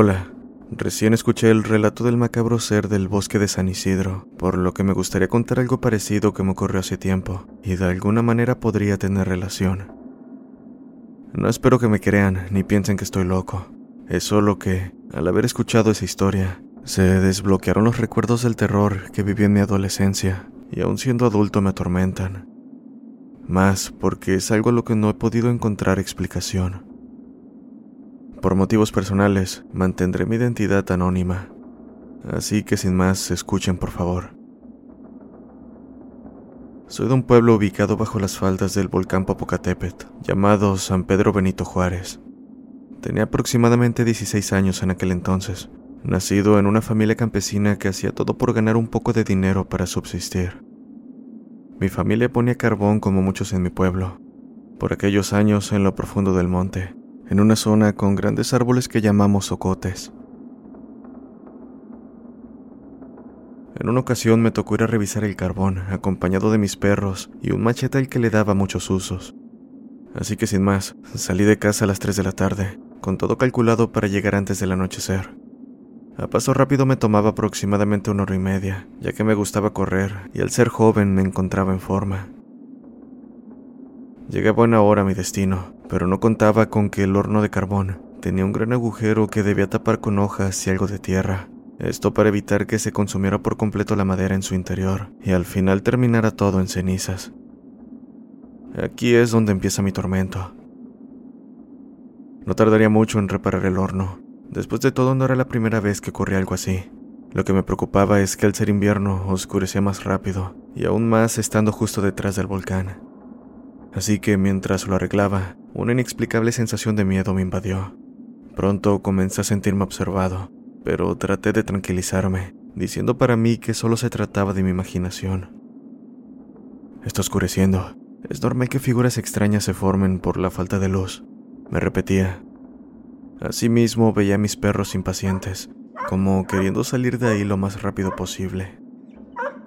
Hola, recién escuché el relato del macabro ser del bosque de San Isidro, por lo que me gustaría contar algo parecido que me ocurrió hace tiempo, y de alguna manera podría tener relación. No espero que me crean ni piensen que estoy loco, es solo que, al haber escuchado esa historia, se desbloquearon los recuerdos del terror que viví en mi adolescencia, y aún siendo adulto me atormentan. Más porque es algo a lo que no he podido encontrar explicación. Por motivos personales, mantendré mi identidad anónima. Así que sin más, escuchen por favor. Soy de un pueblo ubicado bajo las faldas del volcán Popocatépetl, llamado San Pedro Benito Juárez. Tenía aproximadamente 16 años en aquel entonces, nacido en una familia campesina que hacía todo por ganar un poco de dinero para subsistir. Mi familia ponía carbón como muchos en mi pueblo, por aquellos años en lo profundo del monte, en una zona con grandes árboles que llamamos socotes. En una ocasión me tocó ir a revisar el carbón, acompañado de mis perros y un machete al que le daba muchos usos. Así que sin más, salí de casa a las 3 de la tarde, con todo calculado para llegar antes del anochecer. A paso rápido me tomaba aproximadamente una hora y media, ya que me gustaba correr y al ser joven me encontraba en forma. Llegué a buena hora a mi destino, pero no contaba con que el horno de carbón tenía un gran agujero que debía tapar con hojas y algo de tierra. Esto para evitar que se consumiera por completo la madera en su interior y al final terminara todo en cenizas. Aquí es donde empieza mi tormento. No tardaría mucho en reparar el horno. Después de todo no era la primera vez que ocurría algo así. Lo que me preocupaba es que al ser invierno oscurecía más rápido, y aún más estando justo detrás del volcán. Así que mientras lo arreglaba, una inexplicable sensación de miedo me invadió. Pronto comencé a sentirme observado, pero traté de tranquilizarme, diciendo para mí que solo se trataba de mi imaginación. Está oscureciendo. Es normal que figuras extrañas se formen por la falta de luz, me repetía. Asimismo veía a mis perros impacientes, como queriendo salir de ahí lo más rápido posible.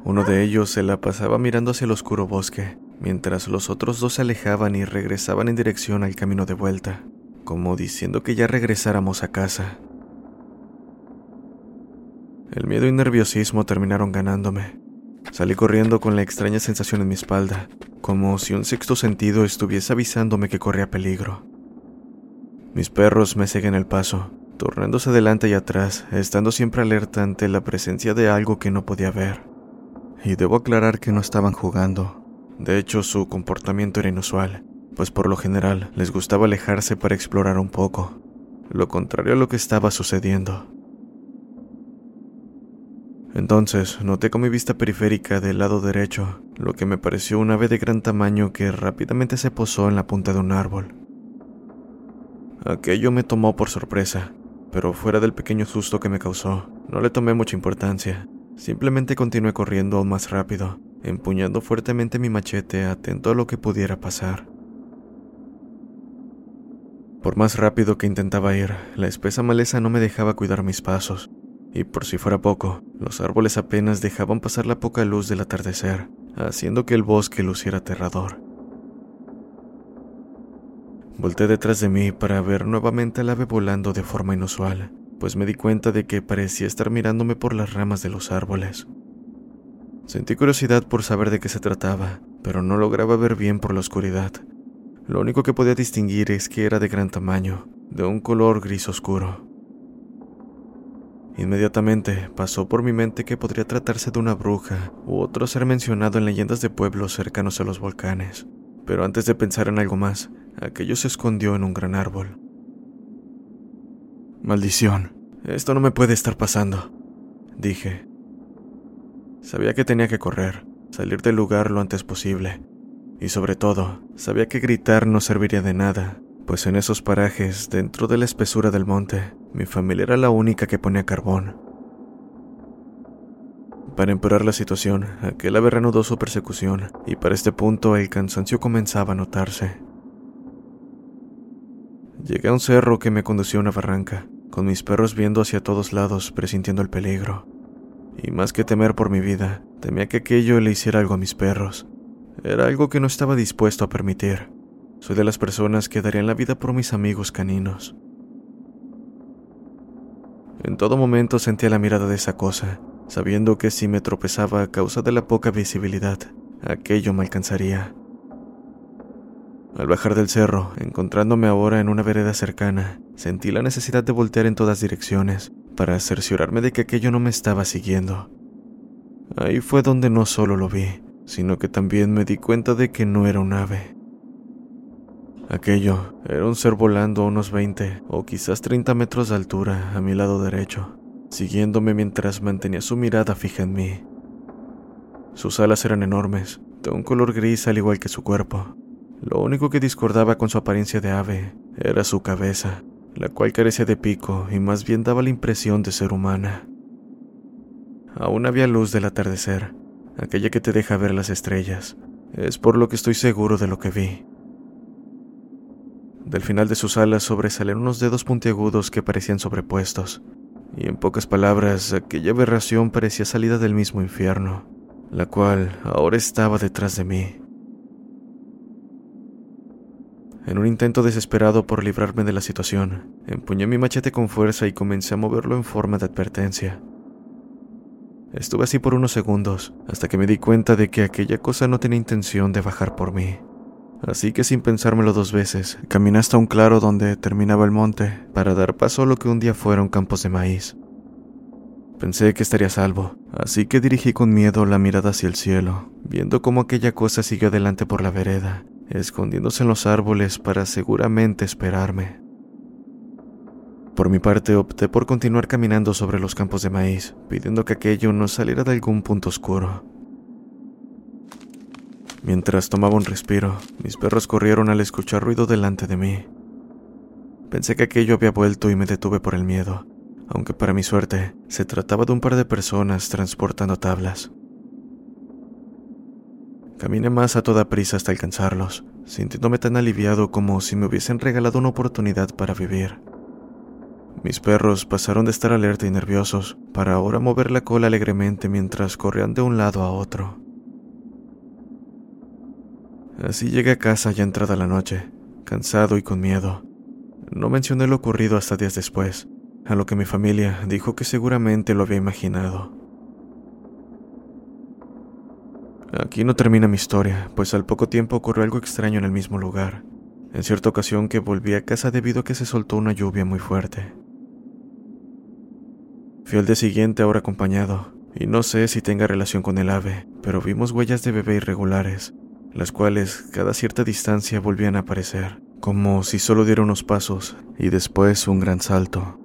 Uno de ellos se la pasaba mirando hacia el oscuro bosque, mientras los otros dos se alejaban y regresaban en dirección al camino de vuelta, como diciendo que ya regresáramos a casa. El miedo y nerviosismo terminaron ganándome. Salí corriendo con la extraña sensación en mi espalda, como si un sexto sentido estuviese avisándome que corría peligro. Mis perros me siguen el paso, tornándose adelante y atrás, estando siempre alerta ante la presencia de algo que no podía ver. Y debo aclarar que no estaban jugando. De hecho, su comportamiento era inusual, pues por lo general les gustaba alejarse para explorar un poco, lo contrario a lo que estaba sucediendo. Entonces noté con mi vista periférica del lado derecho lo que me pareció un ave de gran tamaño que rápidamente se posó en la punta de un árbol. Aquello me tomó por sorpresa, pero fuera del pequeño susto que me causó, no le tomé mucha importancia. Simplemente continué corriendo aún más rápido, empuñando fuertemente mi machete atento a lo que pudiera pasar. Por más rápido que intentaba ir, la espesa maleza no me dejaba cuidar mis pasos, y por si fuera poco, los árboles apenas dejaban pasar la poca luz del atardecer, haciendo que el bosque luciera aterrador. Volté detrás de mí para ver nuevamente al ave volando de forma inusual, pues me di cuenta de que parecía estar mirándome por las ramas de los árboles. Sentí curiosidad por saber de qué se trataba, pero no lograba ver bien por la oscuridad. Lo único que podía distinguir es que era de gran tamaño, de un color gris oscuro. Inmediatamente pasó por mi mente que podría tratarse de una bruja u otro ser mencionado en leyendas de pueblos cercanos a los volcanes. Pero antes de pensar en algo más, aquello se escondió en un gran árbol. Maldición, esto no me puede estar pasando, dije. Sabía que tenía que correr, salir del lugar lo antes posible, y sobre todo, sabía que gritar no serviría de nada, pues en esos parajes, dentro de la espesura del monte, mi familia era la única que ponía carbón. Para empeorar la situación, aquel ave reanudó su persecución, y para este punto el cansancio comenzaba a notarse. Llegué a un cerro que me conducía a una barranca, con mis perros viendo hacia todos lados, presintiendo el peligro. Y más que temer por mi vida, temía que aquello le hiciera algo a mis perros, era algo que no estaba dispuesto a permitir. Soy de las personas que darían la vida por mis amigos caninos. En todo momento sentía la mirada de esa cosa, sabiendo que si me tropezaba a causa de la poca visibilidad, aquello me alcanzaría. Al bajar del cerro, encontrándome ahora en una vereda cercana, sentí la necesidad de voltear en todas direcciones para cerciorarme de que aquello no me estaba siguiendo. Ahí fue donde no solo lo vi, sino que también me di cuenta de que no era un ave. Aquello era un ser volando a unos 20 o quizás 30 metros de altura a mi lado derecho, siguiéndome mientras mantenía su mirada fija en mí. Sus alas eran enormes, de un color gris al igual que su cuerpo. Lo único que discordaba con su apariencia de ave era su cabeza, la cual carecía de pico y más bien daba la impresión de ser humana. Aún había luz del atardecer, aquella que te deja ver las estrellas. Es por lo que estoy seguro de lo que vi. Del final de sus alas sobresalieron unos dedos puntiagudos que parecían sobrepuestos, y en pocas palabras, aquella aberración parecía salida del mismo infierno, la cual ahora estaba detrás de mí. En un intento desesperado por librarme de la situación, empuñé mi machete con fuerza y comencé a moverlo en forma de advertencia. Estuve así por unos segundos, hasta que me di cuenta de que aquella cosa no tenía intención de bajar por mí. Así que sin pensármelo dos veces, caminé hasta un claro donde terminaba el monte para dar paso a lo que un día fueron campos de maíz. Pensé que estaría salvo, así que dirigí con miedo la mirada hacia el cielo, viendo cómo aquella cosa siguió adelante por la vereda, escondiéndose en los árboles para seguramente esperarme. Por mi parte, opté por continuar caminando sobre los campos de maíz, pidiendo que aquello no saliera de algún punto oscuro. Mientras tomaba un respiro, mis perros corrieron al escuchar ruido delante de mí. Pensé que aquello había vuelto y me detuve por el miedo, aunque para mi suerte se trataba de un par de personas transportando tablas. Caminé más a toda prisa hasta alcanzarlos, sintiéndome tan aliviado como si me hubiesen regalado una oportunidad para vivir. Mis perros pasaron de estar alerta y nerviosos para ahora mover la cola alegremente mientras corrían de un lado a otro. Así llegué a casa ya entrada la noche, cansado y con miedo. No mencioné lo ocurrido hasta días después, a lo que mi familia dijo que seguramente lo había imaginado. Aquí no termina mi historia, pues al poco tiempo ocurrió algo extraño en el mismo lugar. En cierta ocasión que volví a casa debido a que se soltó una lluvia muy fuerte. Fui al día siguiente ahora acompañado, y no sé si tenga relación con el ave, pero vimos huellas de bebé irregulares, las cuales cada cierta distancia volvían a aparecer, como si solo diera unos pasos y después un gran salto.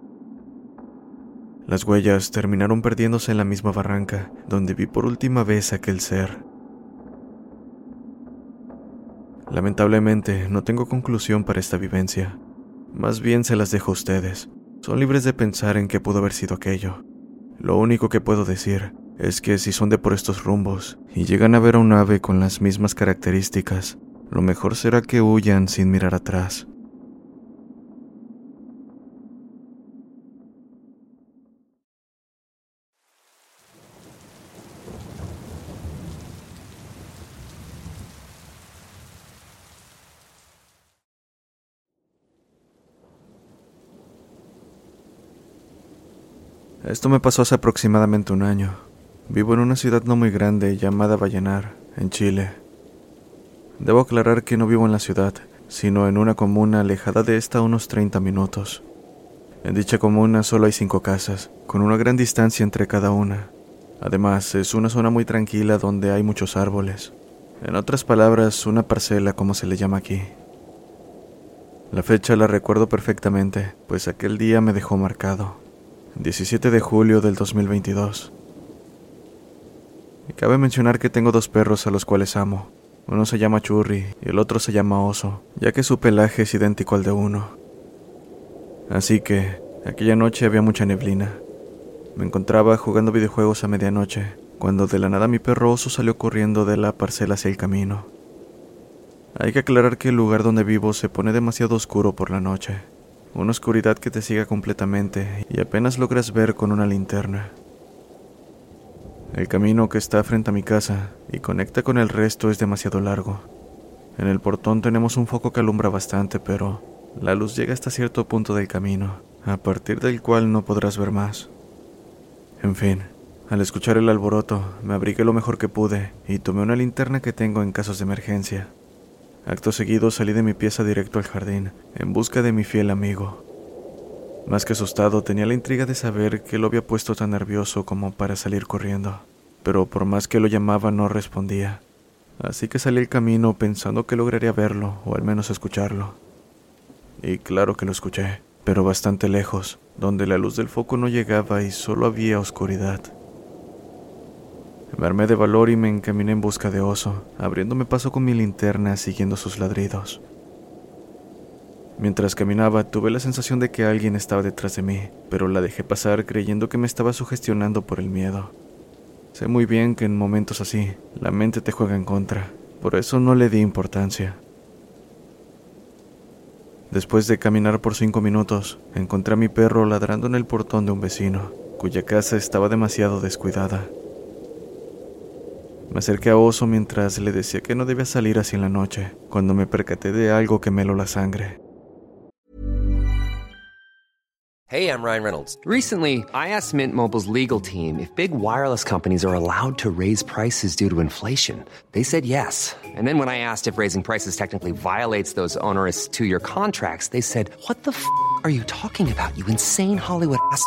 Las huellas terminaron perdiéndose en la misma barranca donde vi por última vez aquel ser. Lamentablemente no tengo conclusión para esta vivencia, más bien se las dejo a ustedes. Son libres de pensar en qué pudo haber sido aquello. Lo único que puedo decir es que si son de por estos rumbos y llegan a ver a un ave con las mismas características, lo mejor será que huyan sin mirar atrás. Esto me pasó hace aproximadamente un año. Vivo en una ciudad no muy grande llamada Vallenar, en Chile. Debo aclarar que no vivo en la ciudad, sino en una comuna alejada de esta unos 30 minutos. En dicha comuna solo hay cinco casas, con una gran distancia entre cada una. Además, es una zona muy tranquila donde hay muchos árboles. En otras palabras, una parcela como se le llama aquí. La fecha la recuerdo perfectamente, pues aquel día me dejó marcado. 17 de julio del 2022. Y cabe mencionar que tengo dos perros a los cuales amo. Uno se llama Churri y el otro se llama Oso, ya que su pelaje es idéntico al de uno. Así que, aquella noche había mucha neblina. Me encontraba jugando videojuegos a medianoche, cuando de la nada mi perro Oso salió corriendo de la parcela hacia el camino. Hay que aclarar que el lugar donde vivo se pone demasiado oscuro por la noche, una oscuridad que te siga completamente y apenas logras ver con una linterna. El camino que está frente a mi casa y conecta con el resto es demasiado largo. En el portón tenemos un foco que alumbra bastante, pero la luz llega hasta cierto punto del camino, a partir del cual no podrás ver más. En fin, al escuchar el alboroto, me abrigué lo mejor que pude y tomé una linterna que tengo en casos de emergencia. Acto seguido salí de mi pieza directo al jardín, en busca de mi fiel amigo. Más que asustado, tenía la intriga de saber qué lo había puesto tan nervioso como para salir corriendo, pero por más que lo llamaba no respondía. Así que salí al camino pensando que lograría verlo, o al menos escucharlo. Y claro que lo escuché, pero bastante lejos, donde la luz del foco no llegaba y solo había oscuridad. Me armé de valor y me encaminé en busca de oso, abriéndome paso con mi linterna siguiendo sus ladridos. Mientras caminaba tuve la sensación de que alguien estaba detrás de mí, pero la dejé pasar creyendo que me estaba sugestionando por el miedo. Sé muy bien que en momentos así la mente te juega en contra, por eso no le di importancia. Después de caminar por cinco minutos, encontré a mi perro ladrando en el portón de un vecino, cuya casa estaba demasiado descuidada. Me acerqué a Oso mientras le decía que no debía salir así en la noche, cuando me percaté de algo que me heló la sangre. Hey, I'm Ryan Reynolds. Recently, I asked Mint Mobile's legal team if big wireless companies are allowed to raise prices due to inflation. They said yes. And then when I asked if raising prices technically violates those onerous two-year contracts, they said, "What the f*** are you talking about? You insane Hollywood ass."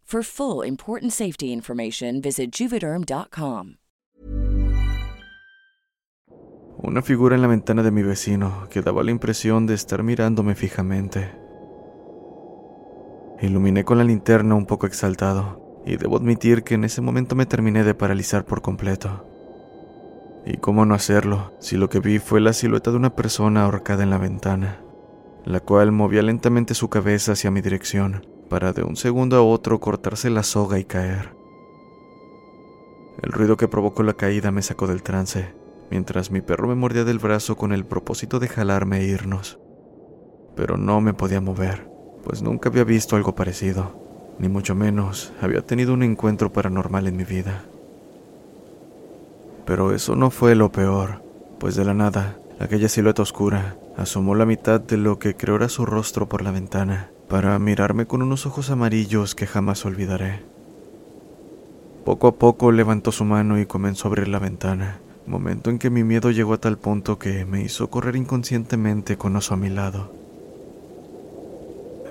For full important safety information, visit juvederm.com. Una figura en la ventana de mi vecino que daba la impresión de estar mirándome fijamente. Iluminé con la linterna un poco exaltado, y debo admitir que en ese momento me terminé de paralizar por completo. ¿Y cómo no hacerlo si lo que vi fue la silueta de una persona ahorcada en la ventana, la cual movía lentamente su cabeza hacia mi dirección, para de un segundo a otro cortarse la soga y caer. El ruido que provocó la caída me sacó del trance, mientras mi perro me mordía del brazo con el propósito de jalarme e irnos. Pero no me podía mover, pues nunca había visto algo parecido, ni mucho menos había tenido un encuentro paranormal en mi vida. Pero eso no fue lo peor, pues de la nada, aquella silueta oscura asomó la mitad de lo que creo era su rostro por la ventana, para mirarme con unos ojos amarillos que jamás olvidaré. Poco a poco levantó su mano y comenzó a abrir la ventana, momento en que mi miedo llegó a tal punto que me hizo correr inconscientemente con oso a mi lado.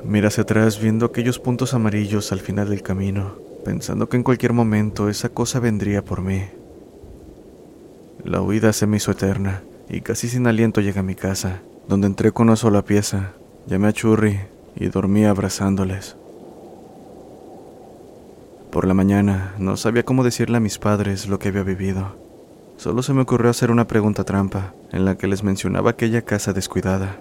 Miré hacia atrás viendo aquellos puntos amarillos al final del camino, pensando que en cualquier momento esa cosa vendría por mí. La huida se me hizo eterna, y casi sin aliento llegué a mi casa, donde entré con una sola pieza, llamé a Churri y dormí abrazándoles. Por la mañana no sabía cómo decirle a mis padres lo que había vivido. Solo se me ocurrió hacer una pregunta trampa, en la que les mencionaba aquella casa descuidada.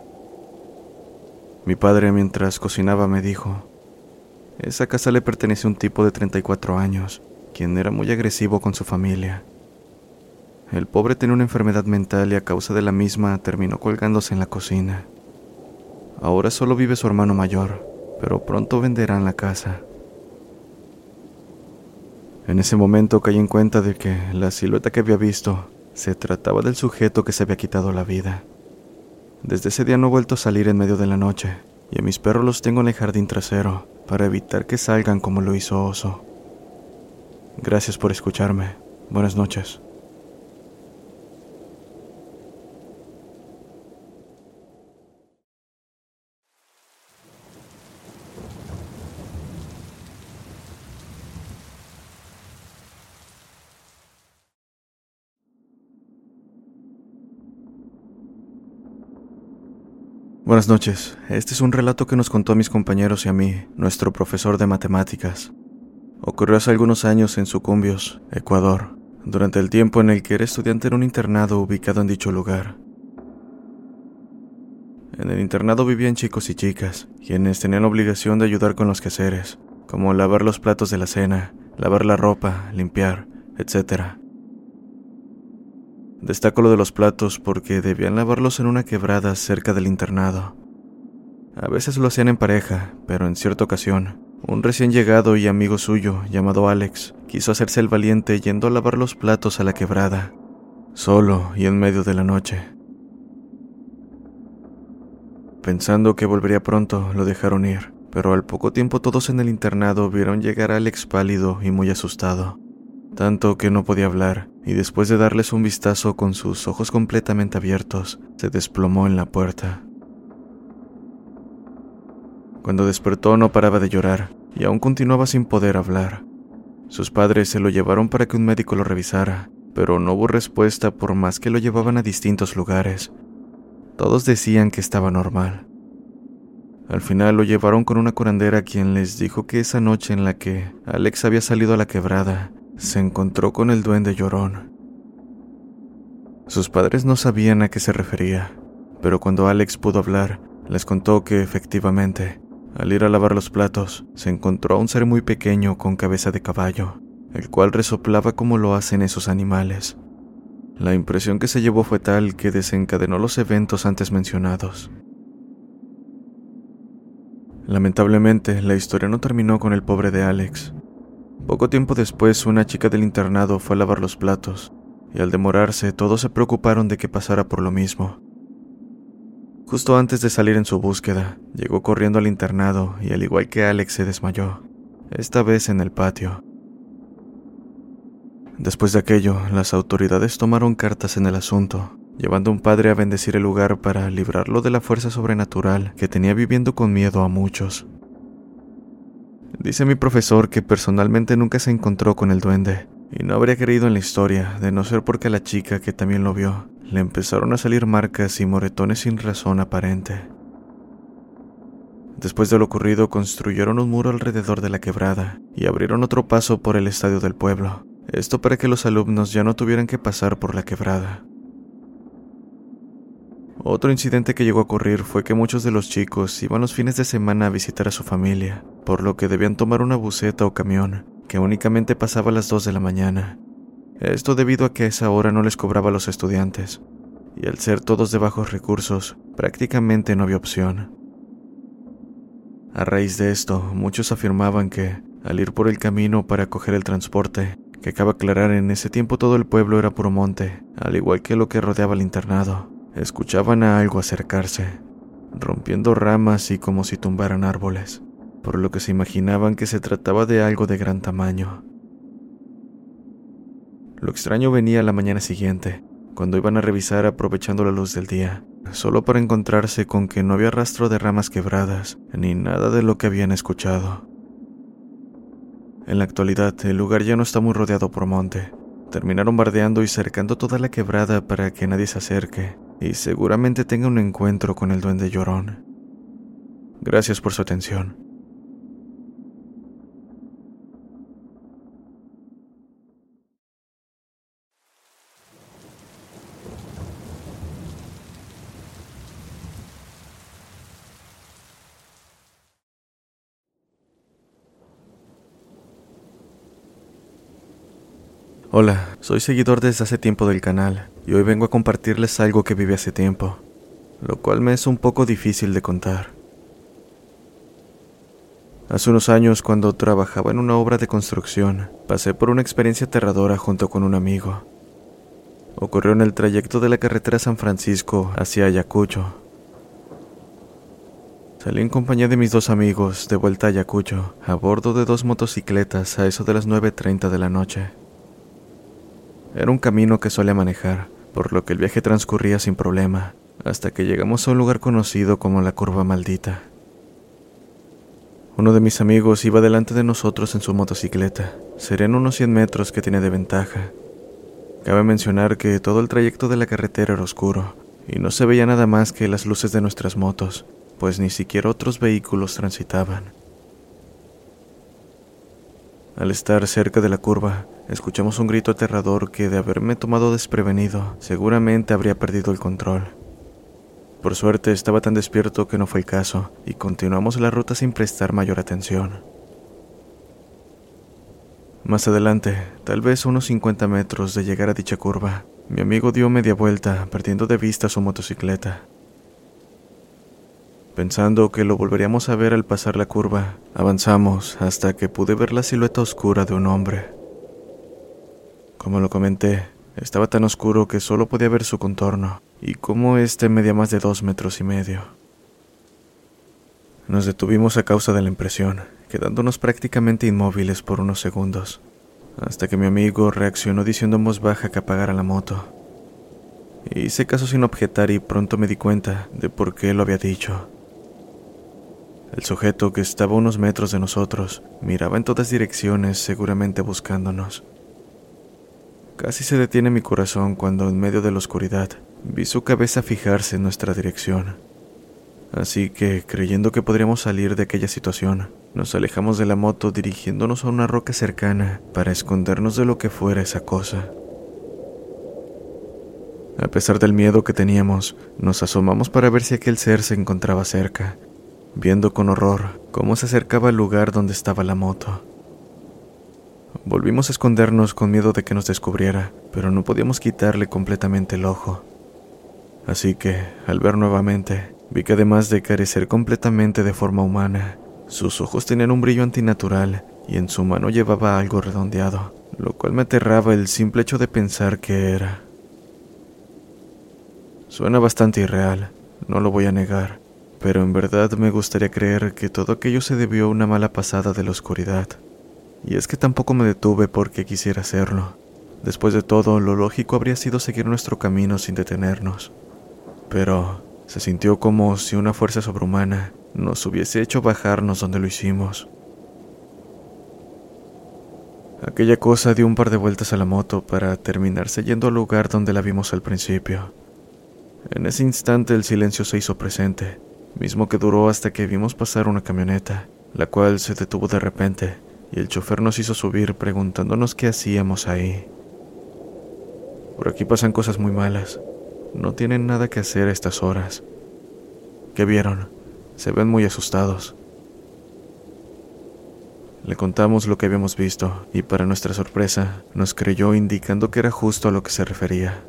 Mi padre mientras cocinaba me dijo, esa casa le pertenece a un tipo de 34 años, quien era muy agresivo con su familia. El pobre tenía una enfermedad mental y a causa de la misma terminó colgándose en la cocina. Ahora solo vive su hermano mayor, pero pronto venderán la casa. En ese momento caí en cuenta de que la silueta que había visto se trataba del sujeto que se había quitado la vida. Desde ese día no he vuelto a salir en medio de la noche, y a mis perros los tengo en el jardín trasero para evitar que salgan como lo hizo Oso. Gracias por escucharme. Buenas noches. Buenas noches. Este es un relato que nos contó a mis compañeros y a mí, nuestro profesor de matemáticas. Ocurrió hace algunos años en Sucumbios, Ecuador, durante el tiempo en el que era estudiante en un internado ubicado en dicho lugar. En el internado vivían chicos y chicas, quienes tenían obligación de ayudar con los quehaceres, como lavar los platos de la cena, lavar la ropa, limpiar, etc. Destaco lo de los platos porque debían lavarlos en una quebrada cerca del internado. A veces lo hacían en pareja, pero en cierta ocasión, un recién llegado y amigo suyo, llamado Alex, quiso hacerse el valiente yendo a lavar los platos a la quebrada, solo y en medio de la noche. Pensando que volvería pronto, lo dejaron ir, pero al poco tiempo todos en el internado vieron llegar a Alex pálido y muy asustado tanto que no podía hablar, y después de darles un vistazo con sus ojos completamente abiertos, se desplomó en la puerta. Cuando despertó no paraba de llorar, y aún continuaba sin poder hablar. Sus padres se lo llevaron para que un médico lo revisara, pero no hubo respuesta por más que lo llevaban a distintos lugares. Todos decían que estaba normal. Al final lo llevaron con una curandera quien les dijo que esa noche en la que Alex había salido a la quebrada, se encontró con el duende llorón. Sus padres no sabían a qué se refería, pero cuando Alex pudo hablar, les contó que efectivamente, al ir a lavar los platos, se encontró a un ser muy pequeño con cabeza de caballo, el cual resoplaba como lo hacen esos animales. La impresión que se llevó fue tal que desencadenó los eventos antes mencionados. Lamentablemente, la historia no terminó con el pobre de Alex, poco tiempo después, una chica del internado fue a lavar los platos, y al demorarse, todos se preocuparon de que pasara por lo mismo. Justo antes de salir en su búsqueda, llegó corriendo al internado y al igual que Alex se desmayó, esta vez en el patio. Después de aquello, las autoridades tomaron cartas en el asunto, llevando a un padre a bendecir el lugar para librarlo de la fuerza sobrenatural que tenía viviendo con miedo a muchos. Dice mi profesor que personalmente nunca se encontró con el duende, y no habría creído en la historia, de no ser porque a la chica que también lo vio, le empezaron a salir marcas y moretones sin razón aparente. Después de lo ocurrido, construyeron un muro alrededor de la quebrada y abrieron otro paso por el estadio del pueblo, esto para que los alumnos ya no tuvieran que pasar por la quebrada. Otro incidente que llegó a ocurrir fue que muchos de los chicos iban los fines de semana a visitar a su familia, por lo que debían tomar una buseta o camión, que únicamente pasaba a las 2 de la mañana. Esto debido a que a esa hora no les cobraba a los estudiantes, y al ser todos de bajos recursos, prácticamente no había opción. A raíz de esto, muchos afirmaban que, al ir por el camino para coger el transporte, que acaba aclarar en ese tiempo todo el pueblo era puro monte, al igual que lo que rodeaba el internado, Escuchaban a algo acercarse, rompiendo ramas y como si tumbaran árboles, por lo que se imaginaban que se trataba de algo de gran tamaño. Lo extraño venía la mañana siguiente, cuando iban a revisar aprovechando la luz del día, solo para encontrarse con que no había rastro de ramas quebradas, ni nada de lo que habían escuchado. En la actualidad, el lugar ya no está muy rodeado por monte, terminaron bardeando y cercando toda la quebrada para que nadie se acerque y seguramente tenga un encuentro con el duende llorón. Gracias por su atención. Hola, soy seguidor desde hace tiempo del canal y hoy vengo a compartirles algo que viví hace tiempo, lo cual me es un poco difícil de contar. Hace unos años, cuando trabajaba en una obra de construcción, pasé por una experiencia aterradora junto con un amigo. Ocurrió en el trayecto de la carretera San Francisco hacia Ayacucho. Salí en compañía de mis dos amigos de vuelta a Ayacucho, a bordo de dos motocicletas a eso de las 9.30 de la noche. Era un camino que solía manejar, por lo que el viaje transcurría sin problema, hasta que llegamos a un lugar conocido como la Curva Maldita. Uno de mis amigos iba delante de nosotros en su motocicleta. Serían unos 100 metros que tiene de ventaja. Cabe mencionar que todo el trayecto de la carretera era oscuro, y no se veía nada más que las luces de nuestras motos, pues ni siquiera otros vehículos transitaban. Al estar cerca de la curva, escuchamos un grito aterrador que de haberme tomado desprevenido, seguramente habría perdido el control. Por suerte estaba tan despierto que no fue el caso, y continuamos la ruta sin prestar mayor atención. Más adelante, tal vez unos 50 metros de llegar a dicha curva, mi amigo dio media vuelta, perdiendo de vista su motocicleta. Pensando que lo volveríamos a ver al pasar la curva, avanzamos hasta que pude ver la silueta oscura de un hombre. Como lo comenté, estaba tan oscuro que solo podía ver su contorno, y como éste medía más de dos metros y medio. Nos detuvimos a causa de la impresión, quedándonos prácticamente inmóviles por unos segundos, hasta que mi amigo reaccionó diciendo en voz baja que apagara la moto. Hice caso sin objetar y pronto me di cuenta de por qué lo había dicho. El sujeto que estaba unos metros de nosotros miraba en todas direcciones, seguramente buscándonos. Casi se detiene mi corazón cuando en medio de la oscuridad vi su cabeza fijarse en nuestra dirección. Así que, creyendo que podríamos salir de aquella situación, nos alejamos de la moto dirigiéndonos a una roca cercana para escondernos de lo que fuera esa cosa. A pesar del miedo que teníamos, nos asomamos para ver si aquel ser se encontraba cerca, viendo con horror cómo se acercaba al lugar donde estaba la moto. Volvimos a escondernos con miedo de que nos descubriera, pero no podíamos quitarle completamente el ojo. Así que, al ver nuevamente, vi que además de carecer completamente de forma humana, sus ojos tenían un brillo antinatural y en su mano llevaba algo redondeado, lo cual me aterraba el simple hecho de pensar que era. Suena bastante irreal, no lo voy a negar, pero en verdad me gustaría creer que todo aquello se debió a una mala pasada de la oscuridad. Y es que tampoco me detuve porque quisiera hacerlo. Después de todo, lo lógico habría sido seguir nuestro camino sin detenernos. Pero se sintió como si una fuerza sobrehumana nos hubiese hecho bajarnos donde lo hicimos. Aquella cosa dio un par de vueltas a la moto para terminarse yendo al lugar donde la vimos al principio. En ese instante el silencio se hizo presente mismo que duró hasta que vimos pasar una camioneta, la cual se detuvo de repente, y el chofer nos hizo subir preguntándonos qué hacíamos ahí. Por aquí pasan cosas muy malas. No tienen nada que hacer a estas horas. ¿Qué vieron? Se ven muy asustados. Le contamos lo que habíamos visto y para nuestra sorpresa nos creyó indicando que era justo a lo que se refería.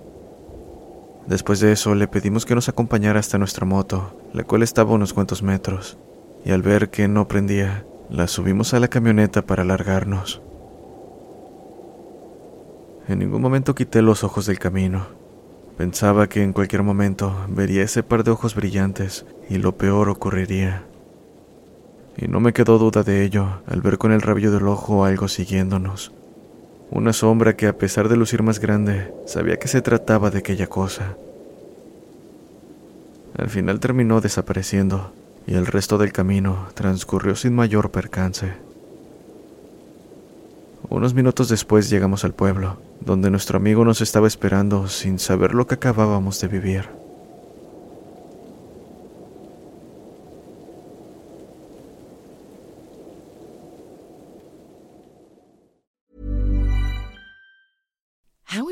Después de eso le pedimos que nos acompañara hasta nuestra moto, la cual estaba unos cuantos metros, y al ver que no prendía, la subimos a la camioneta para largarnos. En ningún momento quité los ojos del camino. Pensaba que en cualquier momento vería ese par de ojos brillantes y lo peor ocurriría. Y no me quedó duda de ello al ver con el rabillo del ojo algo siguiéndonos. Una sombra que a pesar de lucir más grande, sabía que se trataba de aquella cosa. Al final terminó desapareciendo y el resto del camino transcurrió sin mayor percance. Unos minutos después llegamos al pueblo, donde nuestro amigo nos estaba esperando sin saber lo que acabábamos de vivir.